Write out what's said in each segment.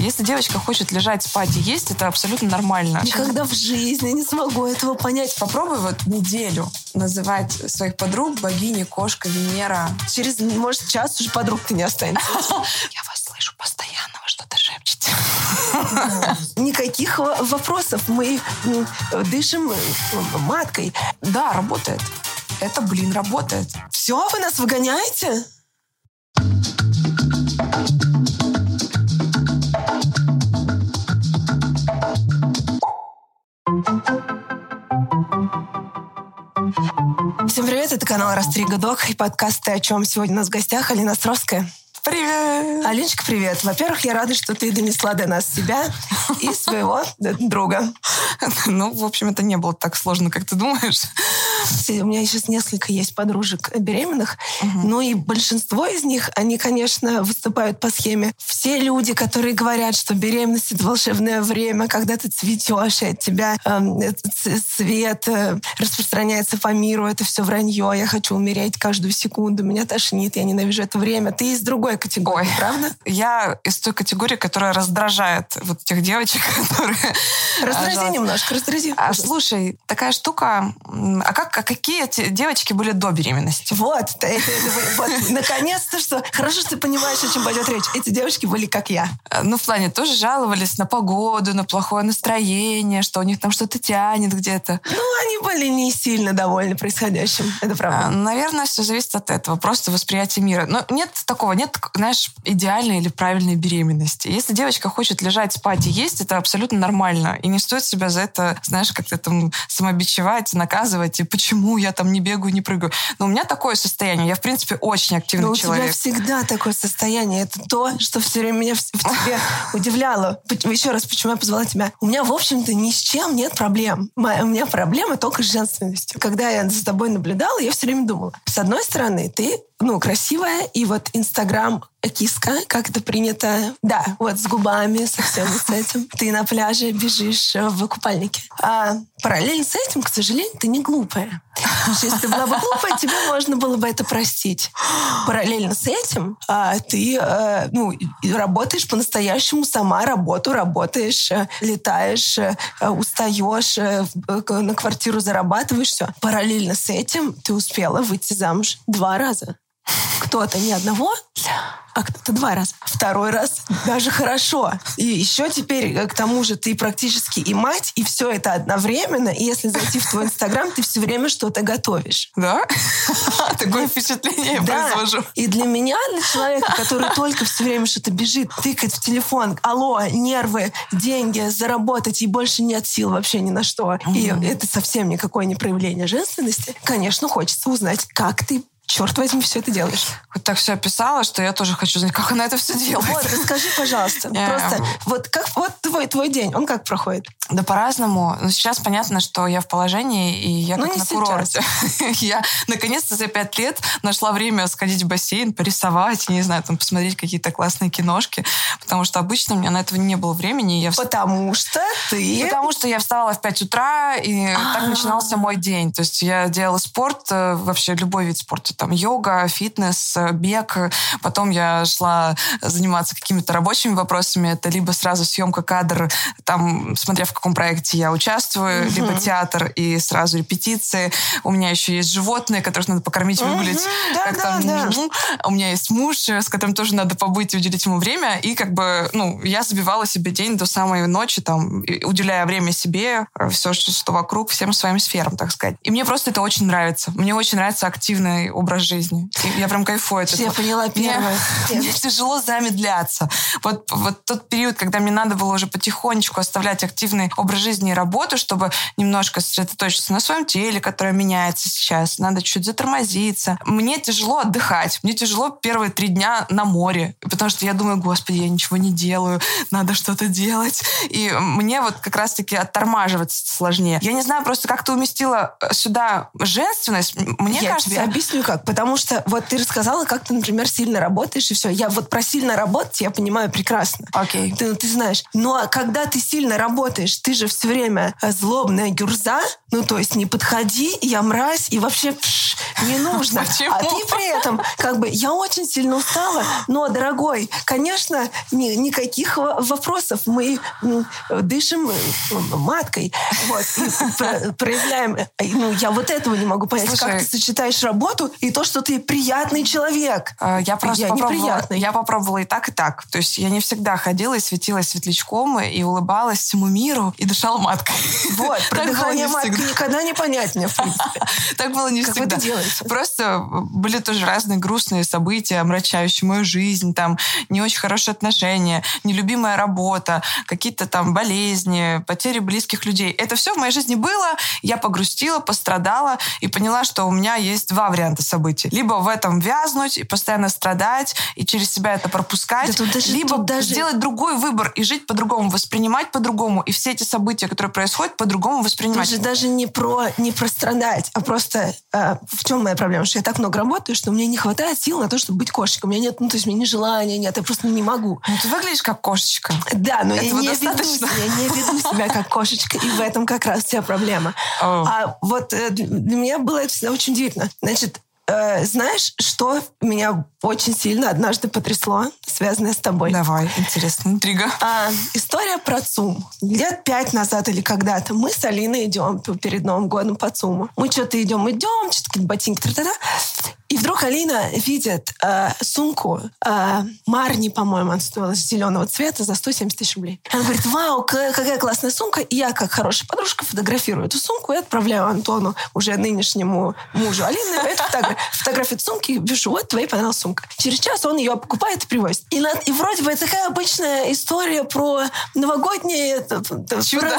Если девочка хочет лежать, спать и есть, это абсолютно нормально. Никогда в жизни не смогу этого понять. Попробуй вот неделю называть своих подруг богини, кошка, Венера. Через, может, час уже подруг ты не останется. Я вас слышу постоянно, вы что-то шепчете. Никаких вопросов. Мы дышим маткой. Да, работает. Это, блин, работает. Все, вы нас выгоняете? Всем привет, это канал Растрига Док и подкаст «Ты о чем?». Сегодня у нас в гостях Алина Островская. Привет! Алиночка, привет. Во-первых, я рада, что ты донесла до нас себя и своего друга. Ну, в общем, это не было так сложно, как ты думаешь. У меня сейчас несколько есть подружек беременных, угу. ну и большинство из них, они, конечно, выступают по схеме. Все люди, которые говорят, что беременность — это волшебное время, когда ты цветешь, и от тебя э, цвет э, распространяется по миру, это все вранье, я хочу умереть каждую секунду, меня тошнит, я ненавижу это время. Ты из другой категории, Ой. правда? Я из той категории, которая раздражает вот тех девочек, которые... Раздрази немножко, раздрази. А, слушай, такая штука, а как а какие эти девочки были до беременности? Вот, это, это, вот наконец-то что. Хорошо, что ты понимаешь, о чем пойдет речь. Эти девочки были как я. Э, ну, в плане тоже жаловались на погоду, на плохое настроение, что у них там что-то тянет где-то. Ну, они были не сильно довольны происходящим. Это правда. А, наверное, все зависит от этого. Просто восприятие мира. Но нет такого, нет, знаешь, идеальной или правильной беременности. Если девочка хочет лежать, спать и есть, это абсолютно нормально. И не стоит себя за это, знаешь, как-то там самобичевать, наказывать и почему я там не бегаю, не прыгаю. Но у меня такое состояние. Я, в принципе, очень активный Но человек. у тебя всегда такое состояние. Это то, что все время меня в, в тебе удивляло. Еще раз, почему я позвала тебя. У меня, в общем-то, ни с чем нет проблем. У меня проблемы только с женственностью. Когда я за тобой наблюдала, я все время думала. С одной стороны, ты ну, красивая, и вот Инстаграм киска, как это принято. Да, вот с губами, совсем с этим. Ты на пляже бежишь в купальнике. А параллельно с этим, к сожалению, ты не глупая. Если ты была бы глупая, тебе можно было бы это простить. Параллельно с этим а, ты а, ну, работаешь по-настоящему сама, работу работаешь, а, летаешь, устаешь, на квартиру зарабатываешь, все. Параллельно с этим ты успела выйти замуж два раза. Кто-то ни одного, а кто-то два раза. Второй раз даже хорошо. И еще теперь, э, к тому же, ты практически и мать, и все это одновременно. И если зайти в твой Инстаграм, ты все время что-то готовишь. Да? Такое впечатление я произвожу. И для меня, для человека, который только все время что-то бежит, тыкает в телефон, алло, нервы, деньги, заработать, и больше нет сил вообще ни на что. И это совсем никакое не проявление женственности. Конечно, хочется узнать, как ты черт возьми, все это делаешь? Вот так все описала, что я тоже хочу знать, как она это все делает. Вот, расскажи, пожалуйста. Просто вот как вот твой, твой день, он как проходит? Да по-разному. Но сейчас понятно, что я в положении, и я ну, как на курорте. я наконец-то за пять лет нашла время сходить в бассейн, порисовать, не знаю, там посмотреть какие-то классные киношки, потому что обычно у меня на этого не было времени. Я... Потому что ты... Потому что я вставала в 5 утра, и так начинался мой день. То есть я делала спорт, э, вообще любой вид спорта там йога, фитнес, бег. Потом я шла заниматься какими-то рабочими вопросами. Это либо сразу съемка кадр, там, смотря в каком проекте я участвую, угу. либо театр и сразу репетиции. У меня еще есть животные, которых надо покормить, выгулить. Угу, да, как да, там, да. У меня есть муж, с которым тоже надо побыть и уделить ему время. И как бы, ну, я забивала себе день до самой ночи, там, уделяя время себе, все, что вокруг, всем своим сферам, так сказать. И мне просто это очень нравится. Мне очень нравится активный образ образ жизни. Я прям кайфую от этого. Я поняла первое. Мне, мне тяжело замедляться. Вот, вот тот период, когда мне надо было уже потихонечку оставлять активный образ жизни и работу, чтобы немножко сосредоточиться на своем теле, которое меняется сейчас. Надо чуть затормозиться. Мне тяжело отдыхать. Мне тяжело первые три дня на море. Потому что я думаю, господи, я ничего не делаю. Надо что-то делать. И мне вот как раз-таки оттормаживаться сложнее. Я не знаю просто, как ты уместила сюда женственность. Мне я кажется... тебе объясню, как потому что вот ты рассказала, как ты, например, сильно работаешь, и все. Я вот про сильно работать я понимаю прекрасно. Окей. Okay. Ты, ты знаешь. Но Но когда ты сильно работаешь, ты же все время злобная гюрза, ну то есть не подходи, я мразь, и вообще пш, не нужно. Почему? А ты при этом, как бы, я очень сильно устала, но, дорогой, конечно, ни, никаких вопросов. Мы дышим маткой, вот, и про, проявляем. Ну, я вот этого не могу понять, Слушай, как ты сочетаешь работу и то, что ты приятный человек. А, я просто я попробовала, я попробовала и так, и так. То есть я не всегда ходила и светилась светлячком, и улыбалась всему миру, и дышала маткой. Вот, про дыхание маткой никогда не понять мне, в принципе. Так было не всегда. Просто были тоже разные грустные события, омрачающие мою жизнь, там, не очень хорошие отношения, нелюбимая работа, какие-то там болезни, потери близких людей. Это все в моей жизни было, я погрустила, пострадала и поняла, что у меня есть два варианта событий. Либо в этом вязнуть и постоянно страдать, и через себя это пропускать, да даже, либо даже... сделать другой выбор и жить по-другому, воспринимать по-другому, и все эти события, которые происходят, по-другому воспринимать. Даже, даже не про не про страдать, а просто э, в чем моя проблема, что я так много работаю, что мне не хватает сил на то, чтобы быть кошечкой. У меня нет, ну то есть у меня ни желания нет, я просто не могу. Ну ты выглядишь как кошечка. Да, но я не, веду, я не веду себя как кошечка, и в этом как раз вся проблема. Oh. А вот э, для меня было это всегда очень удивительно. Значит, Э, знаешь, что меня очень сильно однажды потрясло, связанное с тобой? Давай, интересно, интрига. А, история про ЦУМ. Лет пять назад или когда-то мы с Алиной идем перед Новым годом по ЦУМу. Мы что-то идем, идем, что-то какие-то ботинки, тра -та -та. И вдруг Алина видит э, сумку э, Марни, по-моему, она стоила зеленого цвета за 170 тысяч рублей. Она говорит, вау, какая классная сумка. И я, как хорошая подружка, фотографирую эту сумку и отправляю Антону, уже нынешнему мужу Алины, эту фотографию, фотографию сумки пишу, вот твоей понравилась сумка. Через час он ее покупает и привозит. И, на, и вроде бы такая обычная история про новогоднее чудо. чудо.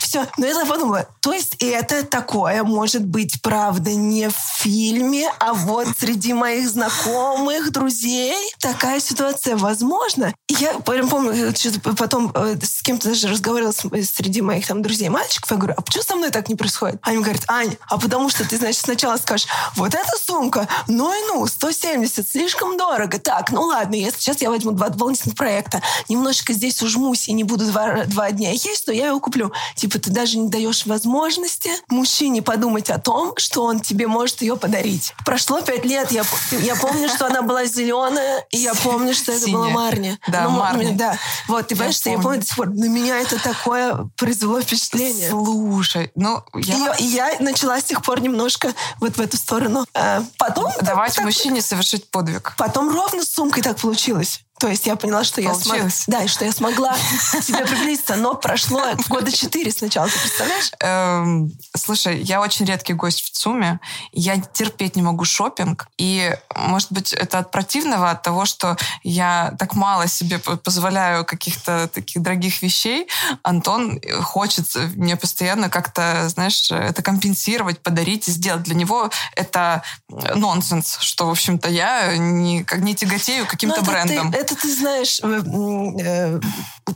Все. Но я подумала, то есть это такое может быть, правда, не в фильме, а вот среди моих знакомых, друзей такая ситуация возможна. И я прям помню, потом э, с кем-то даже разговаривала среди моих там друзей мальчиков, я говорю, а почему со мной так не происходит? Они говорят, Ань, а потому что ты, значит, сначала скажешь, вот эта сумка, ну и ну, 170, слишком дорого. Так, ну ладно, если сейчас я возьму два дополнительных проекта, немножечко здесь ужмусь и не буду два, два дня есть, то я его куплю. Типа ты даже не даешь возможности мужчине подумать о том, что он тебе может ее подарить прошло пять лет. Я, я помню, что она была зеленая, и я помню, что это была Марни. Да, ну, Марни. Да. Вот, ты понимаешь, что я помню до сих пор. На меня это такое произвело впечатление. Слушай, ну... Я... И, и я начала с тех пор немножко вот в эту сторону. А потом... Давайте так, мужчине совершить подвиг. Потом ровно с сумкой так получилось. То есть я поняла, что я смогла... Да, и что я смогла себе приблизиться. Но прошло года четыре сначала, ты представляешь? Эм, слушай, я очень редкий гость в ЦУМе. Я терпеть не могу шопинг. И, может быть, это от противного, от того, что я так мало себе позволяю каких-то таких дорогих вещей. Антон хочет мне постоянно как-то, знаешь, это компенсировать, подарить и сделать. Для него это нонсенс, что, в общем-то, я не, не тяготею каким-то брендом. Ты, это это ты знаешь э,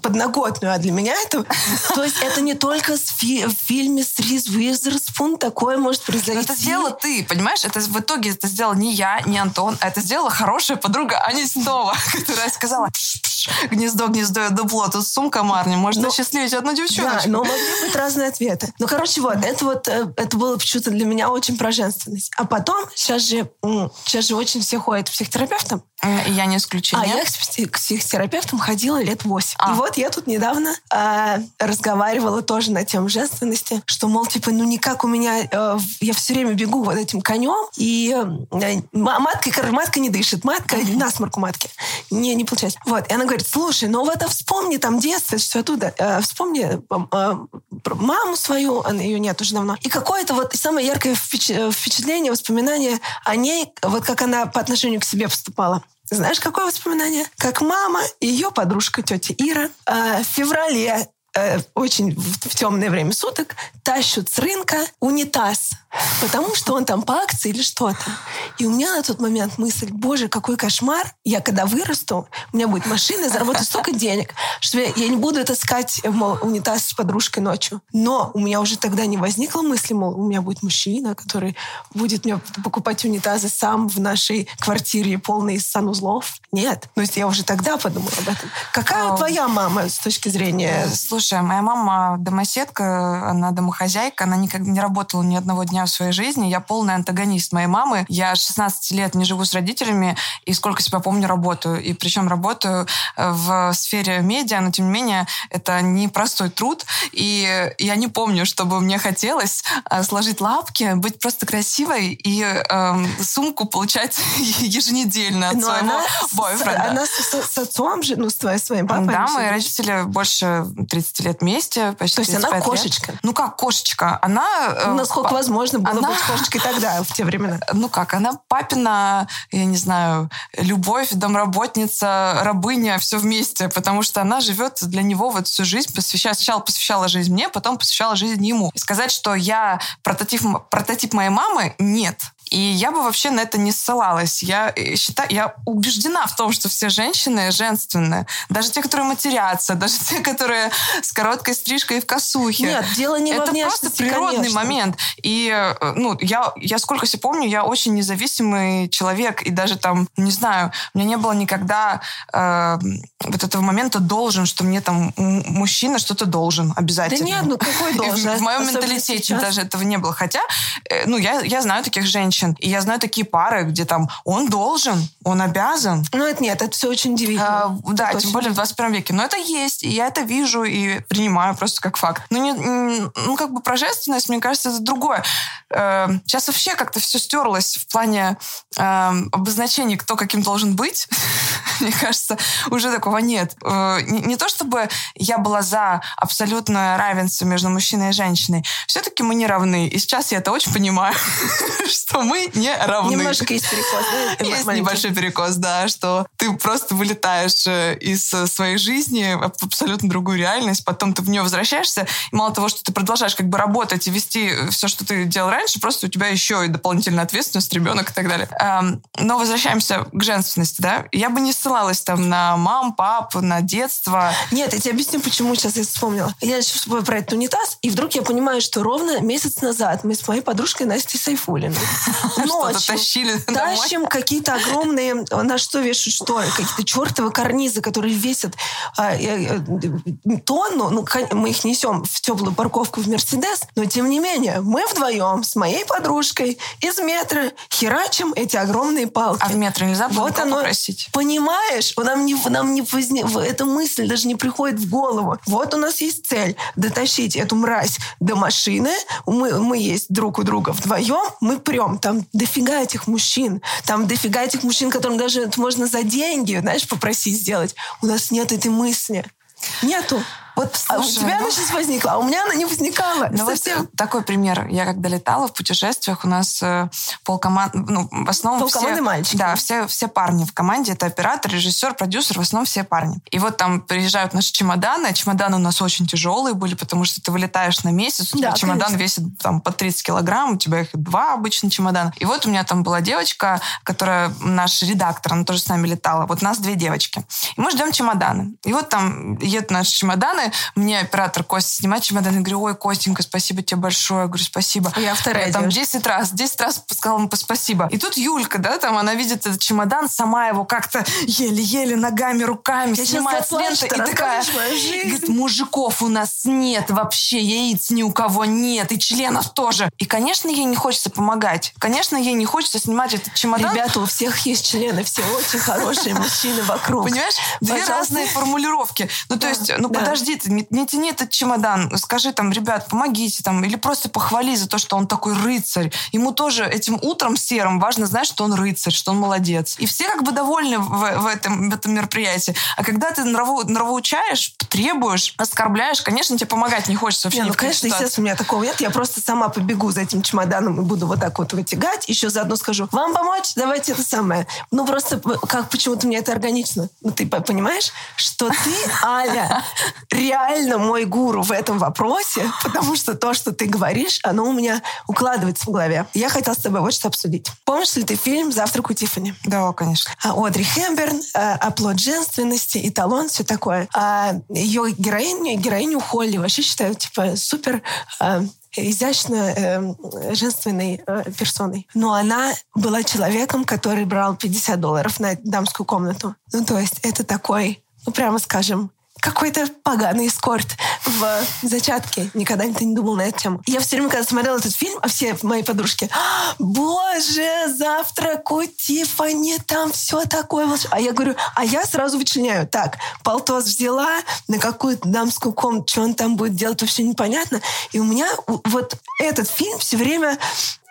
подноготную, а для меня это... То есть это не только в фильме с Риз Уизерспун такое может произойти. Это сделала ты, понимаешь? Это в итоге это сделал не я, не Антон, а это сделала хорошая подруга Аня Снова, которая сказала, гнездо, гнездо, дупло, тут сумка Марни, может но, осчастливить одну девчоночку. Да, но могли быть разные ответы. Ну, короче, вот, это вот, э, это было почему-то для меня очень про женственность. А потом, сейчас же, сейчас же очень все ходят к психотерапевтам. Я не исключение. А я к психотерапевтам ходила лет восемь. А. И вот я тут недавно э, разговаривала тоже на тему женственности, что, мол, типа, ну никак у меня, э, я все время бегу вот этим конем, и э, матка, матка не дышит, матка, насморк у матки. Не, не получается. Вот, и она говорит, слушай, ну вот а вспомни там детство, все оттуда, э, вспомни э, маму свою, она, ее нет уже давно, и какое-то вот самое яркое впечатление, воспоминание о ней, вот как она по отношению к себе поступала. Знаешь, какое воспоминание? Как мама и ее подружка, тетя Ира, э, в феврале э, очень в, в темное время суток тащут с рынка унитаз, потому что он там по акции или что-то. И у меня на тот момент мысль, боже, какой кошмар, я когда вырасту, у меня будет машина, я заработаю столько денег, что я, я не буду таскать мол, унитаз с подружкой ночью. Но у меня уже тогда не возникло мысли, мол, у меня будет мужчина, который будет мне покупать унитазы сам в нашей квартире, полной санузлов. Нет. То есть я уже тогда подумала об этом. Какая а, твоя мама с точки зрения... Э, слушай, моя мама домоседка, она домохозяйка, она никогда не работала ни одного дня в своей жизни. Я полный антагонист моей мамы. Я 16 лет не живу с родителями, и сколько себя помню, работаю. И причем работаю э, в сфере медиа, но тем не менее это непростой труд. И я не помню, чтобы мне хотелось э, сложить лапки, быть просто красивой и э, сумку получать еженедельно от но своего она бойфренда. Она с, с отцом же, ну, с твоим, своим папой? Да, мои родители больше 30 лет вместе, почти То есть она кошечка? Лет. Ну как кошечка? Она... Э, насколько возможно было она... быть кошечкой тогда, в те времена? Ну как, она папина, я не знаю, любовь, домработница, рабыня, все вместе, потому что она живет для него вот всю жизнь, посвящая, сначала посвящала жизнь мне, потом посвящала жизнь ему. Сказать, что я прототип, прототип моей мамы, нет. И я бы вообще на это не ссылалась. Я э, считаю, я убеждена в том, что все женщины женственные. Даже те, которые матерятся, даже те, которые с короткой стрижкой и в косухе. Нет, дело не это просто природный конечно. момент. И, э, ну, я, я сколько себе помню, я очень независимый человек. И даже там, не знаю, у меня не было никогда э, вот этого момента должен, что мне там мужчина что-то должен обязательно. Да нет, ну какой должен? В моем менталитете даже этого не было. Хотя, э, ну, я, я знаю таких женщин, женщин. И я знаю такие пары, где там он должен, он обязан. Ну, это нет, это все очень удивительно. А, да, это тем более в 21 веке. Но это есть, и я это вижу и принимаю просто как факт. Ну, не, ну как бы про женственность, мне кажется, это другое. Э, сейчас вообще как-то все стерлось в плане э, обозначений, кто каким должен быть. мне кажется, уже такого нет. Э, не, не то чтобы я была за абсолютное равенство между мужчиной и женщиной. Все-таки мы не равны. И сейчас я это очень понимаю, что мы не равны. Немножко есть перекос, да? Есть небольшой перекос, да, что ты просто вылетаешь э, из э, своей жизни в абсолютно другую реальность, потом ты в нее возвращаешься, и мало того, что ты продолжаешь как бы работать и вести все, что ты делал раньше, просто у тебя еще и дополнительная ответственность, ребенок и так далее. Эм, но возвращаемся к женственности, да. Я бы не ссылалась там на мам, пап, на детство. Нет, я тебе объясню, почему сейчас я вспомнила. Я сейчас про этот унитаз, и вдруг я понимаю, что ровно месяц назад мы с моей подружкой Настей Сайфулиной Ночью тащили тащим какие-то огромные, на что вешают шторы, какие-то чертовы карнизы, которые весят а, э, э, тонну. Ну, мы их несем в теплую парковку в Мерседес, но тем не менее, мы вдвоем с моей подружкой из метра херачим эти огромные палки. А в метро нельзя было вот оно, попросить? Понимаешь? Нам не, нам не возник, эта мысль даже не приходит в голову. Вот у нас есть цель дотащить эту мразь до машины. Мы, мы есть друг у друга вдвоем, мы прям там дофига этих мужчин. Там дофига этих мужчин, которым даже можно за деньги, знаешь, попросить сделать. У нас нет этой мысли. Нету. Вот Слушай, а у тебя ну... она сейчас возникла, а у меня она не возникала. Ну совсем. вот такой пример. Я когда летала в путешествиях, у нас э, полкоманд... Ну, в основном Полкоманды все... мальчики. Да, все, все парни в команде. Это оператор, режиссер, продюсер, в основном все парни. И вот там приезжают наши чемоданы. А чемоданы у нас очень тяжелые были, потому что ты вылетаешь на месяц, у тебя да, чемодан конечно. весит там по 30 килограмм, у тебя их два обычно чемодана. И вот у меня там была девочка, которая наш редактор, она тоже с нами летала. Вот нас две девочки. И мы ждем чемоданы. И вот там едут наши чемоданы, мне оператор Костя снимает чемодан, я говорю, ой, Костенька, спасибо тебе большое. Я говорю, спасибо. Я вторая я, Там 10 раз, 10 раз сказала ему спасибо. И тут Юлька, да, там она видит этот чемодан, сама его как-то еле-еле ногами, руками я снимает с ленты и такая, говорит, мужиков у нас нет вообще, яиц ни у кого нет, и членов тоже. И, конечно, ей не хочется помогать. Конечно, ей не хочется снимать этот чемодан. Ребята, у всех есть члены, все очень хорошие мужчины вокруг. Понимаешь? Две разные формулировки. Ну, то есть, ну, подожди, ты, не, не тяни этот чемодан, скажи там, ребят, помогите там, или просто похвали за то, что он такой рыцарь. Ему тоже этим утром серым важно знать, что он рыцарь, что он молодец. И все как бы довольны в, в, этом, в этом мероприятии. А когда ты нраву, нравоучаешь, требуешь, оскорбляешь, конечно, тебе помогать не хочется вообще. Не, ну, конечно, ситуации. естественно, у меня такого нет. Я просто сама побегу за этим чемоданом и буду вот так вот вытягать. Еще заодно скажу, вам помочь? Давайте это самое. Ну, просто как почему-то мне это органично. Ну, ты понимаешь, что ты, Аля, реально мой гуру в этом вопросе, потому что то, что ты говоришь, оно у меня укладывается в голове. Я хотела с тобой вот что обсудить. Помнишь ли ты фильм «Завтрак у Тиффани»? Да, конечно. А, Одри Хэмберн, а, оплот женственности, эталон, все такое. А ее героиню, героиню Холли вообще считаю, типа, супер а, изящно э, женственной э, персоной. Но она была человеком, который брал 50 долларов на дамскую комнату. Ну, то есть это такой, ну, прямо скажем, какой-то поганый эскорт в зачатке. Никогда ты не думал на эту тему. Я все время, когда смотрела этот фильм, а все мои подружки, «А, боже, завтрак у Тиффани, там все такое. А я говорю, а я сразу вычленяю. Так, полтос взяла на какую-то дамскую комнату, что он там будет делать, вообще непонятно. И у меня вот этот фильм все время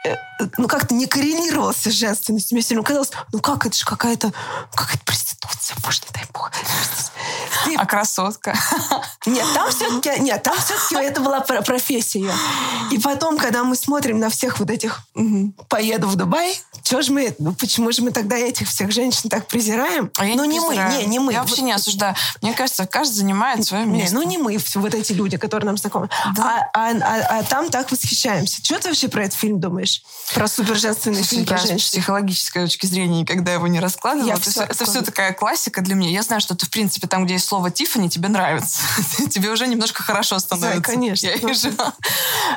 э, ну, как-то не коррелировался с женственностью. Мне все время казалось, ну как, это же какая-то какая-то проституция, боже, А красотка? Нет, там все-таки, нет, там все-таки это была профессия. И потом, когда мы смотрим на всех вот этих «поеду в Дубай», что же мы, ну, почему же мы тогда этих всех женщин так презираем? А я ну, не, не мы, не, не мы. Я вообще не осуждаю. Мне кажется, каждый занимает свое место. Не, ну не мы, вот эти люди, которые нам знакомы. Да. А, а, а, а там так восхищаемся. Что ты вообще про этот фильм думаешь? Про суперженственный фильм про женщин? с психологической точки зрения, когда его не раскладывала, это, все, это все такая классика для меня. Я знаю, что ты, в принципе, там, где есть слово Тиффани, тебе нравится. тебе уже немножко хорошо становится. Да, конечно. Я вижу.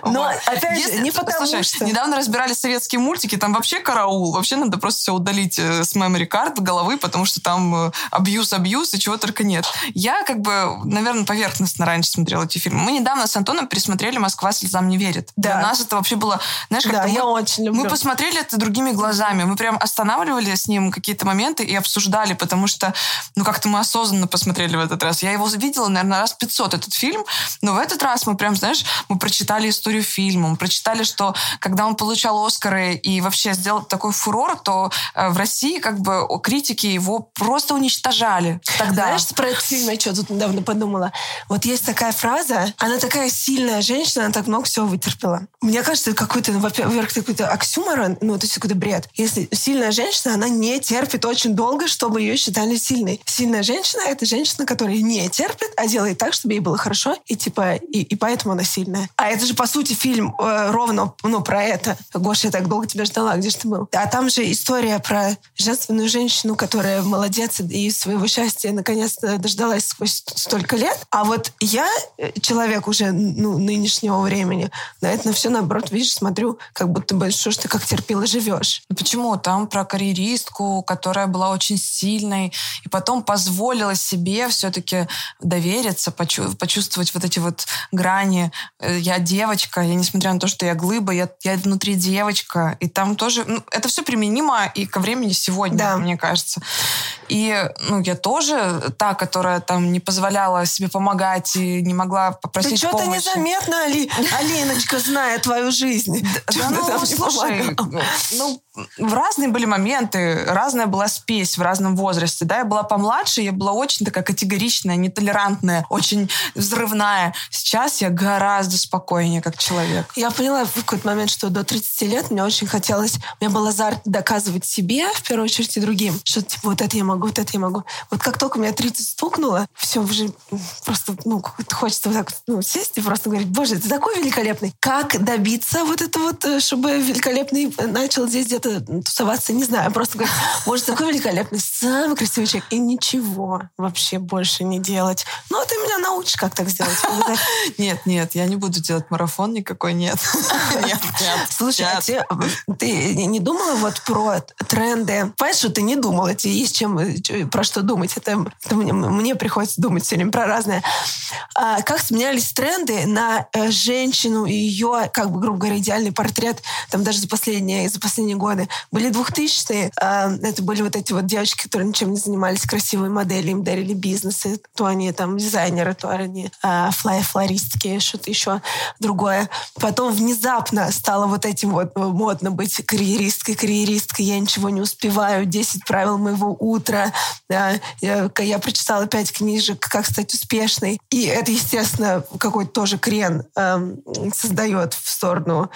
Но, опять же, не потому Слушай, что... недавно разбирали советские мультики, там вообще караул. Вообще надо просто все удалить э, с memory card головы, потому что там абьюз-абьюз и чего только нет. Я как бы, наверное, поверхностно раньше смотрела эти фильмы. Мы недавно с Антоном пересмотрели «Москва слезам не верит». Да. Для нас это вообще было... Знаешь, как да, мы, я очень люблю. Мы посмотрели это другими глазами. Мы прям останавливали с ним какие-то моменты и обсуждали, потому что, ну, как-то мы осознанно посмотрели в этот раз. Я его видела, наверное, раз 500, этот фильм, но в этот раз мы прям, знаешь, мы прочитали историю фильма, мы прочитали, что когда он получал Оскары и вообще сделал такой фурор, то э, в России как бы критики его просто уничтожали тогда. Знаешь, про этот фильм я что тут недавно подумала? Вот есть такая фраза, она такая сильная женщина, она так много всего вытерпела. Мне кажется, это какой-то, ну, во-первых, какой-то оксюморон, ну, это какой-то бред. Если сильная женщина, она не терпит очень долго, чтобы ее считали сильной. Сильная женщина — это женщина, которая не терпит, а делает так, чтобы ей было хорошо, и типа, и, и поэтому она сильная. А это же, по сути, фильм э, ровно, ну, про это. Гоша, я так долго тебя ждала, где же ты был? А там же история про женственную женщину, которая молодец и своего счастья наконец-то дождалась сквозь столько лет. А вот я, э, человек уже, ну, нынешнего времени, на это на все наоборот, видишь, смотрю, как будто бы, что ж ты как терпела живешь. Почему? Там про карьеристку, которая была очень сильной, и потом позволила себе все-таки довериться, почувствовать вот эти вот грани. Э, я девочка, я несмотря на то, что я глыба, я, я внутри девочка. И там тоже... Ну, это все применимо и ко времени сегодня, да. мне кажется. И ну, я тоже та, которая там не позволяла себе помогать и не могла попросить Ты что-то незаметно, Али, Алиночка, зная твою жизнь. Да, ну, слушай, ну, разные были моменты, разная была спесь в разном возрасте. Да, я была помладше, я была очень такая категоричная, нетолерантная, очень взрывная. Сейчас я гораздо спокойнее как человек. Я поняла в какой-то момент, что до 30 лет мне очень хотелось, у меня был азарт доказывать себе, в первую очередь, и другим, что типа вот это я могу, вот это я могу. Вот как только меня 30 стукнуло, все уже просто, ну, хочется вот так ну, сесть и просто говорить, боже, ты такой великолепный. Как добиться вот это вот, э, чтобы великолепный начал здесь где-то тусоваться, не знаю, просто говорить, боже, такой великолепный, самый красивый человек, и ничего вообще больше не делать. Ну, ты меня научишь, как так сделать. Нет, нет, я не буду делать марафон никакой, нет. Нет, нет. Слушай, а ты не думала вот про тренды? Понимаешь, что ты не думала, тебе есть чем, э, про что думать. Это, мне приходится думать все время про разное. А, как сменялись тренды на э, женщину и ее, как бы, грубо говоря, идеальный портрет, там даже за последние, за последние годы. Были 2000-е, а, это были вот эти вот девочки, которые ничем не занимались, красивые модели, им дарили бизнесы, то они там дизайнеры, то они а, флай-флористки, что-то еще другое. Потом внезапно стало вот этим вот э, модно быть карьеристкой, карьеристкой, я ничего не успеваю, 10 правил моего утра, я прочитала 5 книжек, как стать успешной. И это, естественно, какой-то тоже крен эм, создает в сторону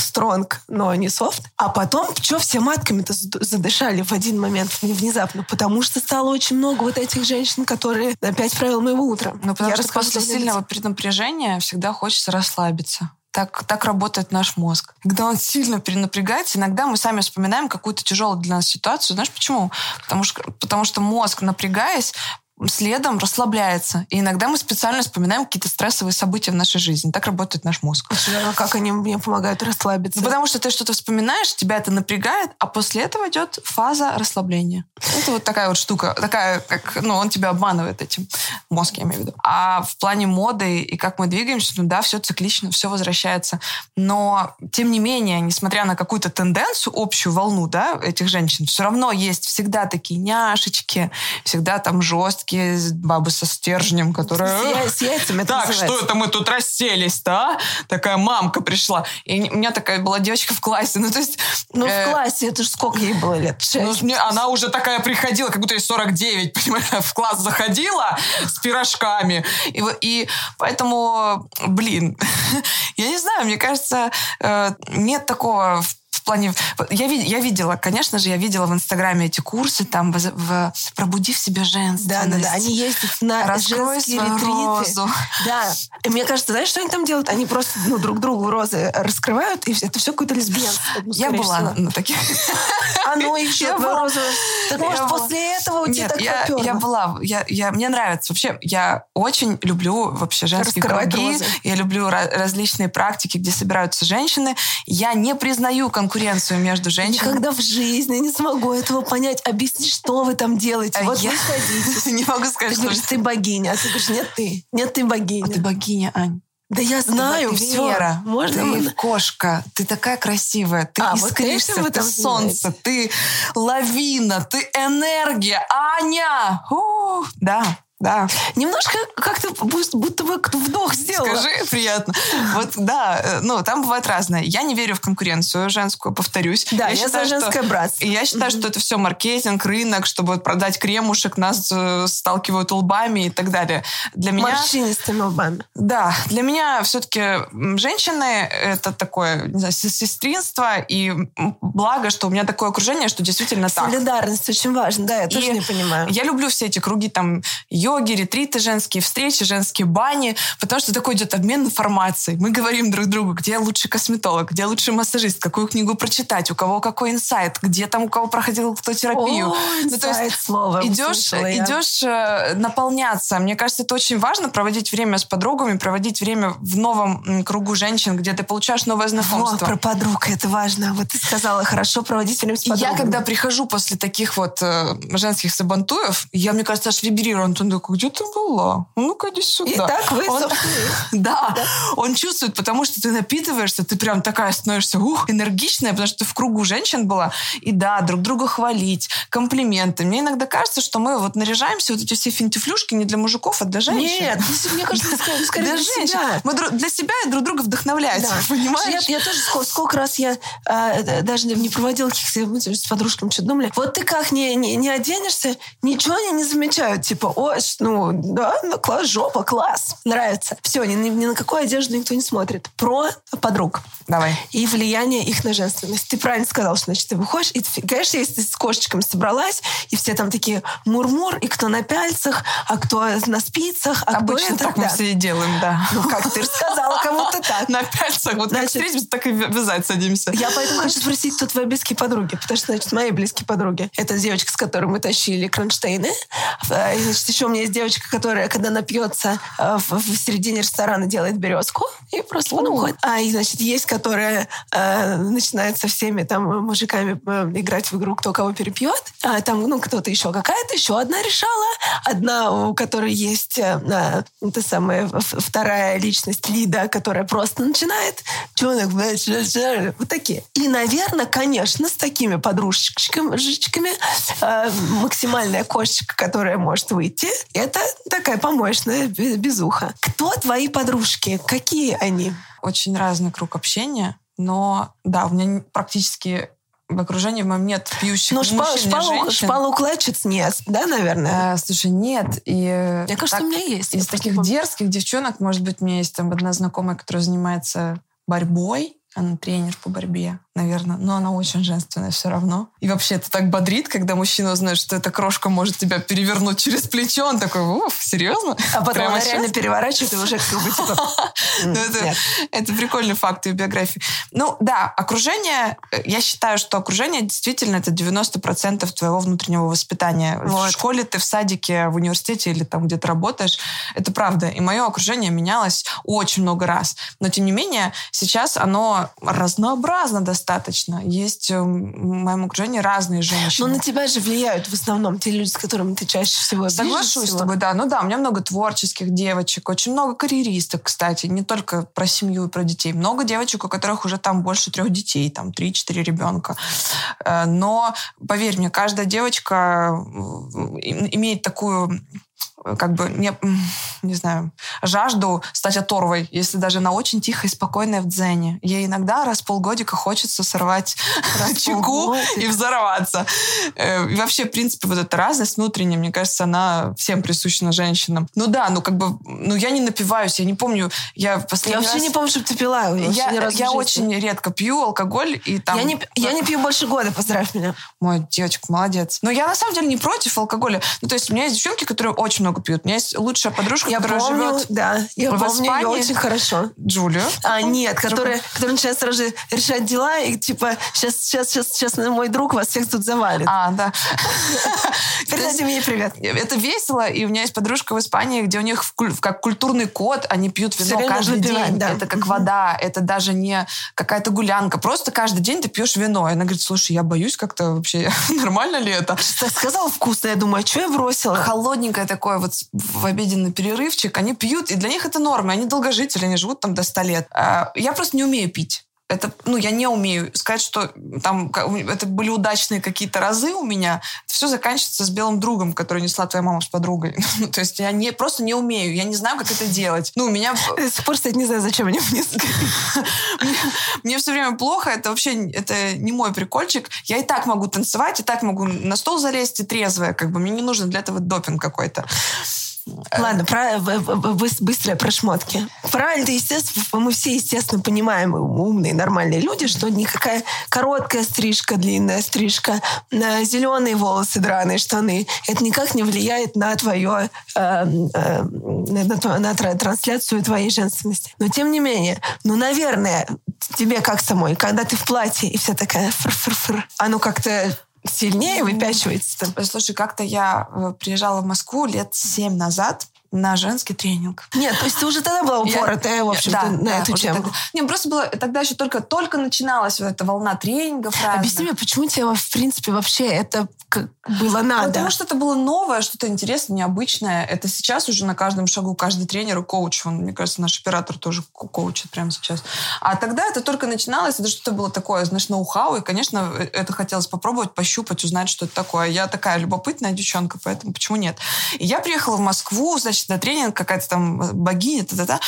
стронг, но не софт. А потом, что все матками-то задышали в один момент внезапно? Потому что стало очень много вот этих женщин, которые опять правила моего утра. Ну, потому Я что после сильного перенапряжения всегда хочется расслабиться. Так, так работает наш мозг. Когда он сильно перенапрягается, иногда мы сами вспоминаем какую-то тяжелую для нас ситуацию. Знаешь почему? Потому что, потому что мозг, напрягаясь, следом расслабляется. И иногда мы специально вспоминаем какие-то стрессовые события в нашей жизни. Так работает наш мозг. Как они мне помогают расслабиться? Ну, потому что ты что-то вспоминаешь, тебя это напрягает, а после этого идет фаза расслабления. Это вот такая вот штука, такая, как, ну, он тебя обманывает этим, мозг, я имею в виду. А в плане моды и как мы двигаемся, ну да, все циклично, все возвращается. Но, тем не менее, несмотря на какую-то тенденцию, общую волну, да, этих женщин, все равно есть всегда такие няшечки, всегда там жесткие бабы со стержнем, которые... С, яйцами это Так, называется. что это мы тут расселись-то, а? Такая мамка пришла. И у меня такая была девочка в классе. Ну, то есть... Ну, э, в классе, это же сколько ей было лет? Ну, она уже такая приходила, как будто ей 49, понимаешь, в класс заходила с пирожками. И, и поэтому, блин, я не знаю, мне кажется, э, нет такого в плане... Я, я видела, конечно же, я видела в Инстаграме эти курсы, там, в, в «Пробуди в себе женственность». Да, да, да. Они ездят на Раскрой женские ретриты. Розу. Да. И мне кажется, знаешь, что они там делают? Они просто ну, друг другу розы раскрывают, и это все какое-то лесбиянство. Ну, я была всего. на таких. А ну еще я была. розу. Так может, после этого у тебя так я, я была. Я, я, мне нравится. Вообще, я очень люблю вообще женские круги. Я люблю различные практики, где собираются женщины. Я не признаю конкуренцию конкуренцию между женщинами. Никогда в жизни не смогу этого понять. Объясни, что вы там делаете. А вот я... вы Не могу сказать, ты говоришь, ты богиня. А ты говоришь, нет, ты. Нет, ты богиня. А ты богиня, Ань. Да я знаю, ты, все. Вера, Можно ты мы... кошка, ты такая красивая, ты а, искришься, вот ты солнце, ты лавина, ты энергия, Аня! Да, да. Немножко как-то будто бы вдох сделала. Скажи, приятно. Вот, да, э, ну, там бывает разное. Я не верю в конкуренцию женскую, повторюсь. Да, я, я считаю, за женское что, братство. Я считаю, mm-hmm. что это все маркетинг, рынок, чтобы продать кремушек, нас э, сталкивают лбами и так далее. Для меня... Морщинистыми лбами. Да, для меня все-таки женщины — это такое, не знаю, сестринство, и благо, что у меня такое окружение, что действительно так. Солидарность очень важна, да, я тоже не понимаю. Я люблю все эти круги, там, йоги, ретриты женские, встречи, женские бани, потому что такой идет обмен информацией. Мы говорим друг другу, где лучший косметолог, где лучший массажист, какую книгу прочитать, у кого какой инсайт, где там у кого проходил кто терапию. О, ну, то есть слово идешь, идешь э, наполняться. Мне кажется, это очень важно проводить время с подругами, проводить время в новом кругу женщин, где ты получаешь новое знакомство. О, про подруг это важно. Вот ты сказала, хорошо проводить время с подругами. Я когда прихожу после таких вот э, женских сабантуев, я, мне кажется, аж вибрирую. Антон такой, где ты была? Ну-ка, иди сюда. И так вы, он, да, да, он чувствует, потому что ты напитываешься, ты прям такая становишься ух, энергичная, потому что ты в кругу женщин была. И да, друг друга хвалить, комплименты. Мне иногда кажется, что мы вот наряжаемся, вот эти все финтифлюшки не для мужиков, а для женщин. Нет, мне кажется, скорее, для, для женщин. Мы для себя и друг друга вдохновляем, да. понимаешь? Я, я тоже сколько, сколько раз я э, даже не проводила каких-то с подружками, что думали. Вот ты как не, не, не оденешься, ничего они не замечают. Типа, ой, ну, да, ну, класс, жопа, класс. Нравится. Все, ни, ни на какую одежду никто не смотрит. Про подруг. Давай. И влияние их на женственность. Ты правильно сказал, что, значит, ты выходишь, и, ты, конечно, если ты с кошечками собралась, и все там такие мур-мур, и кто на пяльцах, а кто на спицах, а Обычно кто это. так мы все и делаем, да. Ну, как ты рассказала, кому-то так. На пяльцах. Вот значит, как встретимся, так и вязать садимся. Я поэтому хочу спросить, кто твои близкие подруги? Потому что, значит, мои близкие подруги. Это девочка, с которой мы тащили кронштейны. А, значит, еще меня есть девочка, которая, когда напьется э, в, в середине ресторана, делает березку и просто потом уходит. А, и, значит, есть, которая э, начинает со всеми там мужиками э, играть в игру, кто кого перепьет. А там, ну, кто-то еще какая-то, еще одна решала. Одна, у которой есть э, э, та самая вторая личность Лида, которая просто начинает. Чонок, вот такие. И, наверное, конечно, с такими подружечками э, максимальная кошечка, которая может выйти, это такая помощная безуха. Кто твои подружки? Какие они? Очень разный круг общения, но да, у меня практически в окружении в моем нет пьющих ну, шпал, мужчин шпалу, женщин. шпалоукладчиц нет, да, наверное? А, слушай, нет. И Мне кажется, так, у меня есть. Из таких дерзких девчонок, может быть, у меня есть там одна знакомая, которая занимается борьбой, Она тренер по борьбе, наверное. Но она очень женственная все равно. И вообще это так бодрит, когда мужчина узнает, что эта крошка может тебя перевернуть через плечо. Он такой, уф, серьезно? А потом Прямо она реально переворачивает и уже как бы типа... Ну, это прикольный факт ее биографии. Ну да, окружение, э, я считаю, что окружение действительно это 90% твоего внутреннего воспитания. В школе ты, в садике, в университете или там где то работаешь. Это правда. И мое окружение менялось очень много раз. Но тем не менее, сейчас оно разнообразно достаточно. Есть э, в моем окружении разные женщины. Но на тебя же влияют в основном те люди, с которыми ты чаще всего Соглашусь с тобой, да. Ну да, у меня много творческих девочек, очень много карьеристок, кстати, не только про семью и про детей. Много девочек, у которых уже там больше трех детей, там три-четыре ребенка. Э, но, поверь мне, каждая девочка имеет такую как бы, не, не знаю, жажду стать оторвой, если даже она очень тихая и спокойная в дзене. Ей иногда раз в полгодика хочется сорвать чеку и взорваться. Э, и вообще, в принципе, вот эта разность внутренняя, мне кажется, она всем присуща женщинам. Ну да, ну как бы, ну я не напиваюсь, я не помню, я последний Я вообще раз... не помню, чтобы ты пила. Я, я очень редко пью алкоголь и там... Я не, я не пью больше года, поздравь меня. Мой девочка, молодец. Но я на самом деле не против алкоголя. Ну то есть у меня есть девчонки, которые очень много пьют. У меня есть лучшая подружка, я которая помню, живет да, я в помню Испании. ее очень хорошо. Джулию. А, нет, которая, которая начинает сразу же решать дела и типа сейчас, сейчас, сейчас, сейчас мой друг вас всех тут завалит. А, да. Передайте мне привет. Это весело, и у меня есть подружка в Испании, где у них как культурный код, они пьют вино каждый день. Это как вода, это даже не какая-то гулянка. Просто каждый день ты пьешь вино. И она говорит, слушай, я боюсь как-то вообще, нормально ли это? Сказала вкусно, я думаю, а что я бросила? Холодненькое такое вот в обеденный перерывчик, они пьют, и для них это норма, они долгожители, они живут там до 100 лет. А, я просто не умею пить. Это, ну, я не умею сказать, что там это были удачные какие-то разы у меня. Это все заканчивается с белым другом, который несла твоя мама с подругой. Ну, то есть я не, просто не умею, я не знаю, как это делать. Ну, у меня... До сих пор, кстати, не знаю, зачем они мне мне, все время плохо, это вообще это не мой прикольчик. Я и так могу танцевать, и так могу на стол залезть и трезвая, как бы мне не нужно для этого допинг какой-то. Ладно, про, быстрое про шмотки. Правильно, естественно, мы все, естественно, понимаем, умные, нормальные люди, что никакая короткая стрижка, длинная стрижка, зеленые волосы, драные штаны, это никак не влияет на твое, э, э, на, на трансляцию твоей женственности. Но тем не менее, ну, наверное, тебе как самой, когда ты в платье и вся такая фр-фр-фр, оно как-то сильнее выпячивается. Слушай, как-то я э, приезжала в Москву лет семь назад, на женский тренинг. Нет, то есть ты уже тогда была упоротая, в общем-то, да, на да, эту тему. Тогда. Не, просто было, тогда еще только, только начиналась вот эта волна тренингов разных. Объясни мне, почему тебе, в принципе, вообще это было надо? Потому что это было новое, что-то интересное, необычное. Это сейчас уже на каждом шагу каждый тренер и коуч. Он, мне кажется, наш оператор тоже коучит прямо сейчас. А тогда это только начиналось, это что-то было такое, знаешь, ноу-хау, и, конечно, это хотелось попробовать, пощупать, узнать, что это такое. Я такая любопытная девчонка, поэтому почему нет? И я приехала в Москву, значит, на тренинг какая-то там богиня, та-та-та.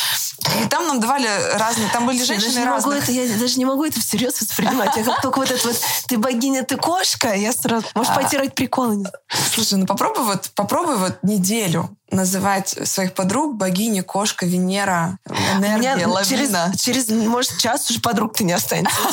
И там нам давали разные, там были женщины даже разных. Могу это, я даже не могу это всерьез воспринимать. Я как только вот это вот, ты богиня, ты кошка, я сразу, можешь а, потирать приколы. Слушай, ну попробуй вот, попробуй вот неделю называть своих подруг богини, кошка, Венера, энергия, Меня лавина. Через, через, может, час уже подруг ты не останется.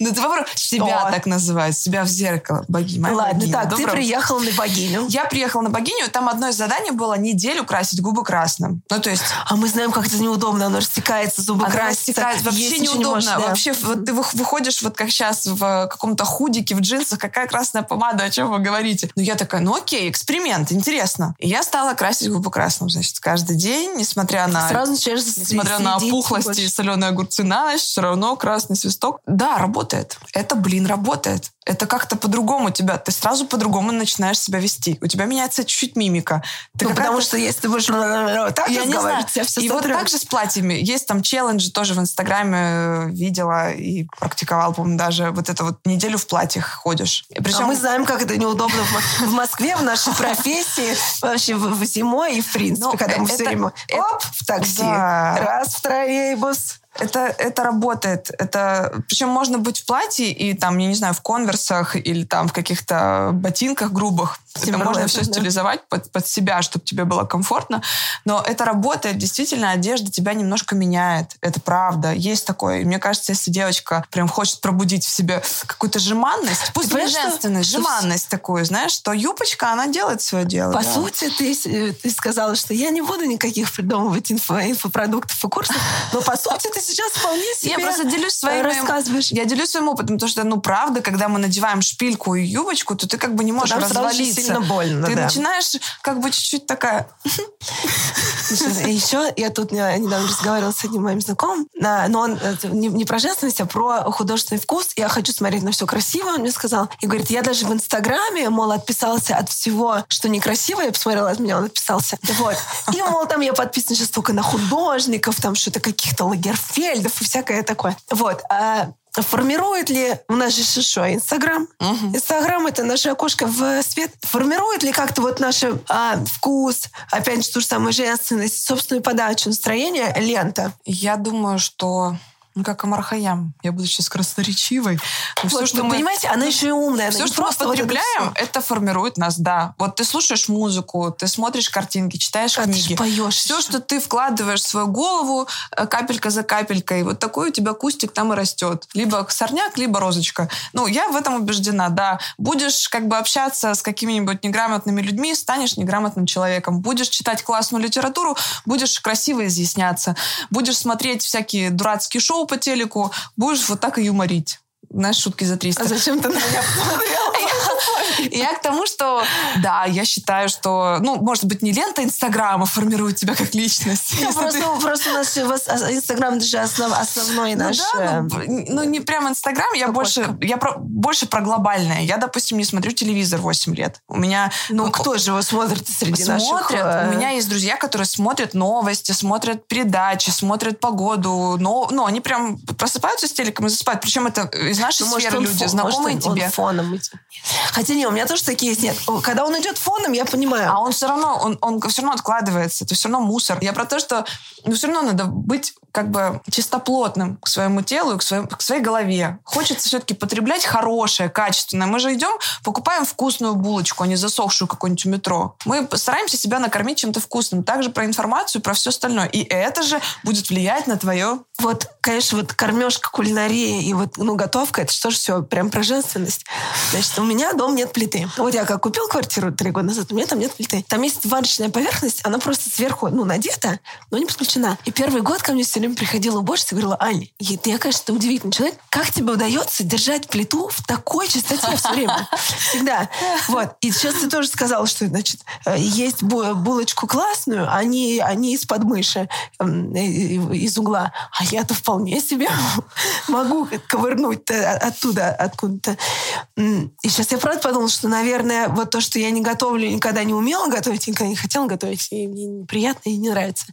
Ну, ты попробуй себя так называть, себя в зеркало, богиня. Ладно, так, ты приехала на богиню. Я приехала на богиню, там одно из заданий было неделю красить губы красным. Ну, то есть... А мы знаем, как это неудобно, оно растекается, зубы красятся. Вообще неудобно. Вообще, вот ты выходишь, вот как сейчас, в каком-то худике, в джинсах, какая красная помада, о чем вы говорите? Ну, я такая, ну, окей, эксперимент, интересно. И я стала красить губы красным, значит, каждый день, несмотря на... Сразу через Несмотря на опухлости и соленые огурцы на ночь, все равно красный свисток. Да, работает. Это, блин, работает это как-то по-другому тебя, ты сразу по-другому начинаешь себя вести. У тебя меняется чуть-чуть мимика. Ты ну, потому что если ты будешь так я не знаю. Все и вот так же с платьями. Есть там челленджи, тоже в Инстаграме э, видела и практиковал, по-моему, даже вот это вот неделю в платьях ходишь. Причем... А мы знаем, как это неудобно в Москве, в нашей профессии, вообще в зимой и в принципе, ну, когда мы все время оп, в такси, раз в троллейбус, это, это работает. Это, причем можно быть в платье и там, я не знаю, в конверсах или там в каких-то ботинках грубых. Это можно все стилизовать под, под себя, чтобы тебе было комфортно. Но это работает. Действительно, одежда тебя немножко меняет. Это правда. Есть такое. И мне кажется, если девочка прям хочет пробудить в себе какую-то жеманность, пусть не женственность, жеманность такую, знаешь, то юбочка, она делает свое дело. По да. сути, ты, э, ты сказала, что я не буду никаких придумывать инфо, инфопродуктов и курсов, но по сути ты сейчас вполне себе Я просто делюсь своим... Рассказываешь. Я делюсь своим опытом, потому что, ну, правда, когда мы надеваем шпильку и юбочку, то ты как бы не можешь развалиться. Сильно больно, Ты да. начинаешь как бы чуть-чуть такая... Еще я тут недавно разговаривала с одним моим знакомым, но он не про женственность, а про художественный вкус. Я хочу смотреть на все красиво, он мне сказал. И говорит, я даже в Инстаграме, мол, отписался от всего, что некрасиво. Я посмотрела, от меня он отписался. Вот. И, мол, там я подписана сейчас только на художников, там что-то каких-то Лагерфельдов и всякое такое. Вот. А формирует ли, у нас же что, Инстаграм? Инстаграм — это наше окошко в свет. Формирует ли как-то вот наш а, вкус, опять же, ту же самую женственность, собственную подачу, настроение лента? Я думаю, что ну, как Амар Хаям. Я буду сейчас красноречивой. Вот, все, что мы, понимаете, она еще и умная. Все, что мы потребляем, вот это, это формирует нас, да. Вот ты слушаешь музыку, ты смотришь картинки, читаешь а книги. Ты поешь все, что ты вкладываешь в свою голову, э, капелька за капелькой, вот такой у тебя кустик там и растет. Либо сорняк, либо розочка. Ну, я в этом убеждена, да. Будешь как бы общаться с какими-нибудь неграмотными людьми, станешь неграмотным человеком. Будешь читать классную литературу, будешь красиво изъясняться. Будешь смотреть всякие дурацкие шоу, по телеку, будешь вот так и юморить. Знаешь, шутки за 300. А зачем ты на меня Я к тому, что, да, я считаю, что, ну, может быть, не лента Инстаграма формирует тебя как личность. Ну, просто, просто у нас а, Инстаграм даже основ, основной ну, наш... Ну, э, ну, не прям Инстаграм, я больше, я про, больше про глобальное. Я, допустим, не смотрю телевизор 8 лет. У меня... Ну, кто же его смотрит среди наших... Смотрят. Э, у меня есть друзья, которые смотрят новости, смотрят передачи, смотрят погоду. Но, ну, они прям просыпаются с телеком и засыпают. Причем это из нашей ну, сферы люди, знакомые тебе. Хотя не, у меня тоже такие есть. Нет, когда он идет фоном, я понимаю. А он все равно, он, он все равно откладывается. Это все равно мусор. Я про то, что ну, все равно надо быть как бы чистоплотным к своему телу и к, своим, к своей голове. Хочется все-таки потреблять хорошее, качественное. Мы же идем, покупаем вкусную булочку, а не засохшую какую-нибудь у метро. Мы стараемся себя накормить чем-то вкусным. Также про информацию, про все остальное. И это же будет влиять на твое... Вот, конечно, вот кормежка, кулинария и вот, ну, готовка, это что же все прям про женственность. Значит, у меня дом нет плиты. Вот я как купил квартиру три года назад, у меня там нет плиты. Там есть варочная поверхность, она просто сверху, ну, надета, но не подключена. И первый год ко мне все время приходила уборщица и говорила, Ань, я, конечно, удивительный человек, как тебе удается держать плиту в такой чистоте все время? Всегда. Вот. И сейчас ты тоже сказала, что, значит, э, есть булочку классную, они, они из-под мыши, эм, из угла. А я-то вполне себе могу ковырнуть оттуда, откуда-то. И сейчас я правда подумала, что, наверное, вот то, что я не готовлю, никогда не умела готовить, никогда не хотела готовить, и мне неприятно и не нравится.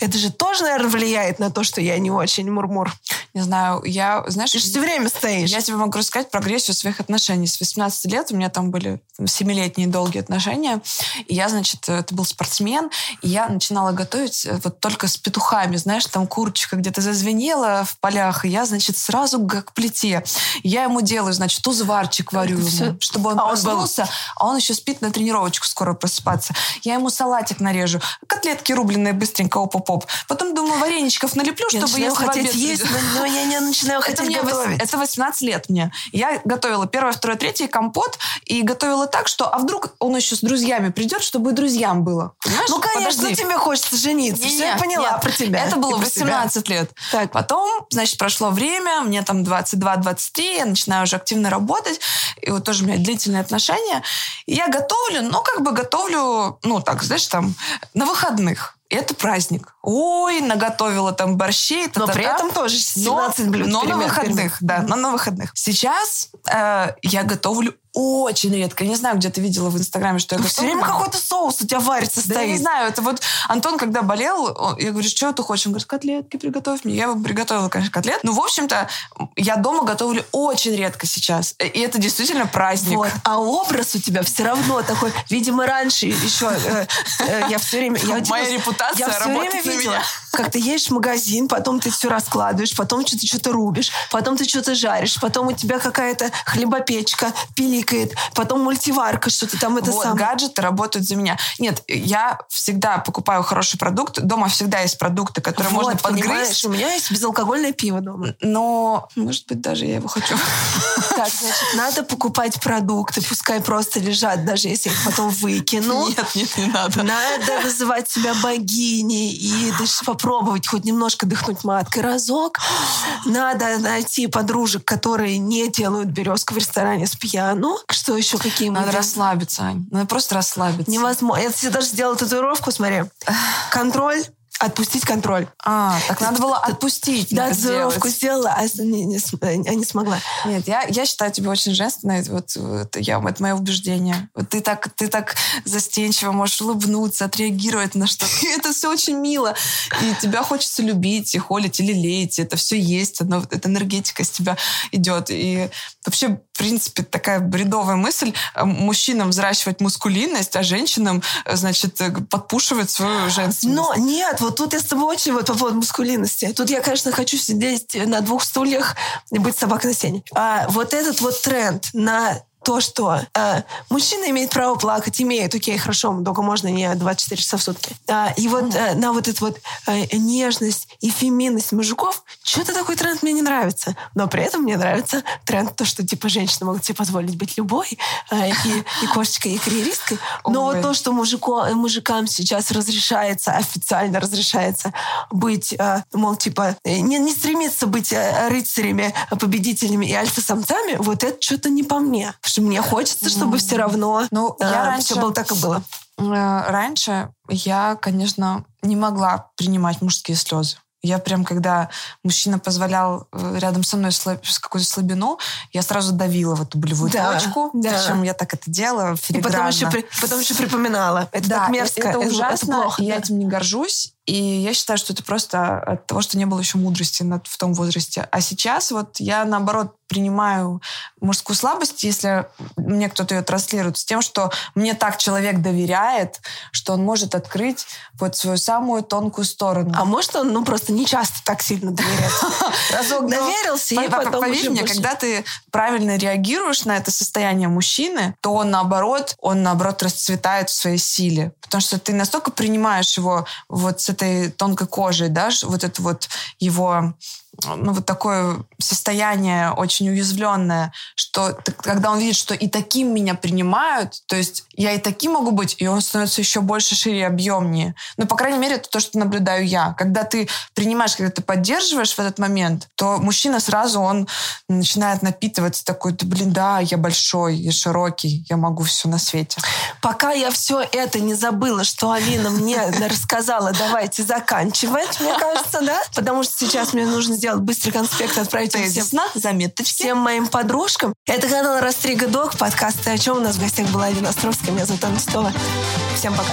Это же тоже, наверное, влияет на то, что я не очень мурмур. Не знаю, я, знаешь... Ты же все время стоишь. Я тебе могу рассказать прогрессию своих отношений. С 18 лет у меня там были семилетние долгие отношения. И я, значит, это был спортсмен, и я начинала готовить э, вот только с петухами, знаешь, там курочка где-то зазвенела в полях, и я, значит, сразу к плите. Я ему делаю, значит, узварчик варю ему, чтобы он а проснулся, он был... а он еще спит на тренировочку скоро просыпаться. Я ему салатик нарежу, котлетки рубленые быстренько, оп-оп-оп. Потом думаю, вареничков налеплю, я чтобы я хотеть есть, но, но я не начинаю хотеть это готовить. Это 18 лет мне. Я готовила первое, второе, третье, компот, и готовила так, что, а вдруг он еще с друзьями придет, чтобы и друзьям было. Понимаешь? Ну, конечно, Подожди. тебе хочется жениться. Не, Все, я поняла нет, про тебя. Это было 18 себя. лет. Так. Потом, значит, прошло время, мне там 22-23, я начинаю уже активно работать, и вот тоже у меня длительные отношения. И я готовлю, ну, как бы готовлю, ну, так, знаешь, там, на выходных это праздник. Ой, наготовила там борщей. Но при этом тоже 17 но, блюд. Но на выходных, да, но на выходных. Сейчас э, я готовлю очень редко. Я не знаю, где ты видела в Инстаграме, что я готовлю. Все время какой-то соус у тебя варится, да стоит. я не знаю. Это вот Антон, когда болел, я говорю, что ты хочешь? Он говорит, котлетки приготовь мне. Я бы приготовила, конечно, котлет. Но, в общем-то, я дома готовлю очень редко сейчас. И это действительно праздник. Вот. А образ у тебя все равно такой. Видимо, раньше еще э, э, я все время... Я, Моя репутация я все время видела. Меня. Как ты едешь в магазин, потом ты все раскладываешь, потом что-то что-то рубишь, потом ты что-то жаришь, потом у тебя какая-то хлебопечка пиликает, потом мультиварка, что-то там это вот, самое. гаджеты работают за меня. Нет, я всегда покупаю хороший продукт. Дома всегда есть продукты, которые вот, можно подгрызть. у меня есть безалкогольное пиво дома. Но, может быть, даже я его хочу. Так, значит, надо покупать продукты, пускай просто лежат, даже если их потом выкину. Нет, нет, не надо. Надо называть себя богиней и даже попробовать хоть немножко дыхнуть маткой разок. Надо найти подружек, которые не делают березку в ресторане с пьяну. Что еще какие Надо расслабиться, Ань. Надо просто расслабиться. Невозможно. Я себе даже сделала татуировку, смотри. Контроль, отпустить контроль. А, так надо было отпустить. Да, сделать. сделала, а не, не не смогла. Нет, я, я считаю тебя очень женственной. Вот, вот я, это мое убеждение. Вот ты так, ты так застенчиво можешь улыбнуться, отреагировать на что-то. Это все очень мило. И тебя хочется любить, и холить, и лелеять. Это все есть. Оно, эта энергетика с тебя идет. И вообще, в принципе, такая бредовая мысль. э, Мужчинам взращивать мускулинность, а женщинам, э, значит, э, подпушивать свою женственность. Но нет, вот тут я с тобой очень вот по поводу мускулинности. Тут я, конечно, хочу сидеть на двух стульях и быть собакой на сене. А вот этот вот тренд на то, что э, мужчина имеет право плакать, имеет, окей, хорошо, только можно не 24 часа в сутки. А, и вот э, на вот эту вот э, нежность и феминность мужиков, что-то такой тренд мне не нравится. Но при этом мне нравится тренд то, что типа женщины могут себе позволить быть любой, э, и, и кошечкой, и карьеристкой. Но вот то, что мужико, мужикам сейчас разрешается, официально разрешается быть, э, мол, типа, э, не, не стремиться быть э, рыцарями, э, победителями и альфа-самцами, вот это что-то не по мне. Что мне хочется, чтобы все равно Ну, я раньше- все было так, как было. Э, Раньше я, конечно, не могла принимать мужские слезы. Я прям, когда мужчина позволял э, рядом со мной слаб- какую-то слабину, я сразу давила в эту болевую Да, точку. да. Причем я так это делала И потом еще, филигранно. потом еще припоминала. Это Да, так э- мерзко. это ужасно, плохо. и я да. этим не горжусь. И я считаю, что это просто от того, что не было еще мудрости в том возрасте. А сейчас вот я, наоборот, принимаю мужскую слабость, если мне кто-то ее транслирует, с тем, что мне так человек доверяет, что он может открыть вот свою самую тонкую сторону. А может он, ну, просто не часто так сильно доверяет. Разок доверился, и по- по- потом Поверь мне, когда ты правильно реагируешь на это состояние мужчины, то он наоборот, он наоборот расцветает в своей силе. Потому что ты настолько принимаешь его вот с этой тонкой кожей, да, вот это вот его ну, вот такое состояние очень уязвленное, что когда он видит, что и таким меня принимают, то есть я и таким могу быть, и он становится еще больше, шире и объемнее. Ну, по крайней мере, это то, что наблюдаю я. Когда ты принимаешь, когда ты поддерживаешь в этот момент, то мужчина сразу, он начинает напитываться такой, да, блин, да, я большой, я широкий, я могу все на свете. Пока я все это не забыла, что Алина мне рассказала, давайте заканчивать, мне кажется, да? Потому что сейчас мне нужно сделать быстрый конспект, отправить всем, Тезисно, заметочки. всем моим подружкам. Это канал Растрига Док, подкаст «Ты о чем?» У нас в гостях была Алина Островская, меня зовут Анна Титова. Всем пока.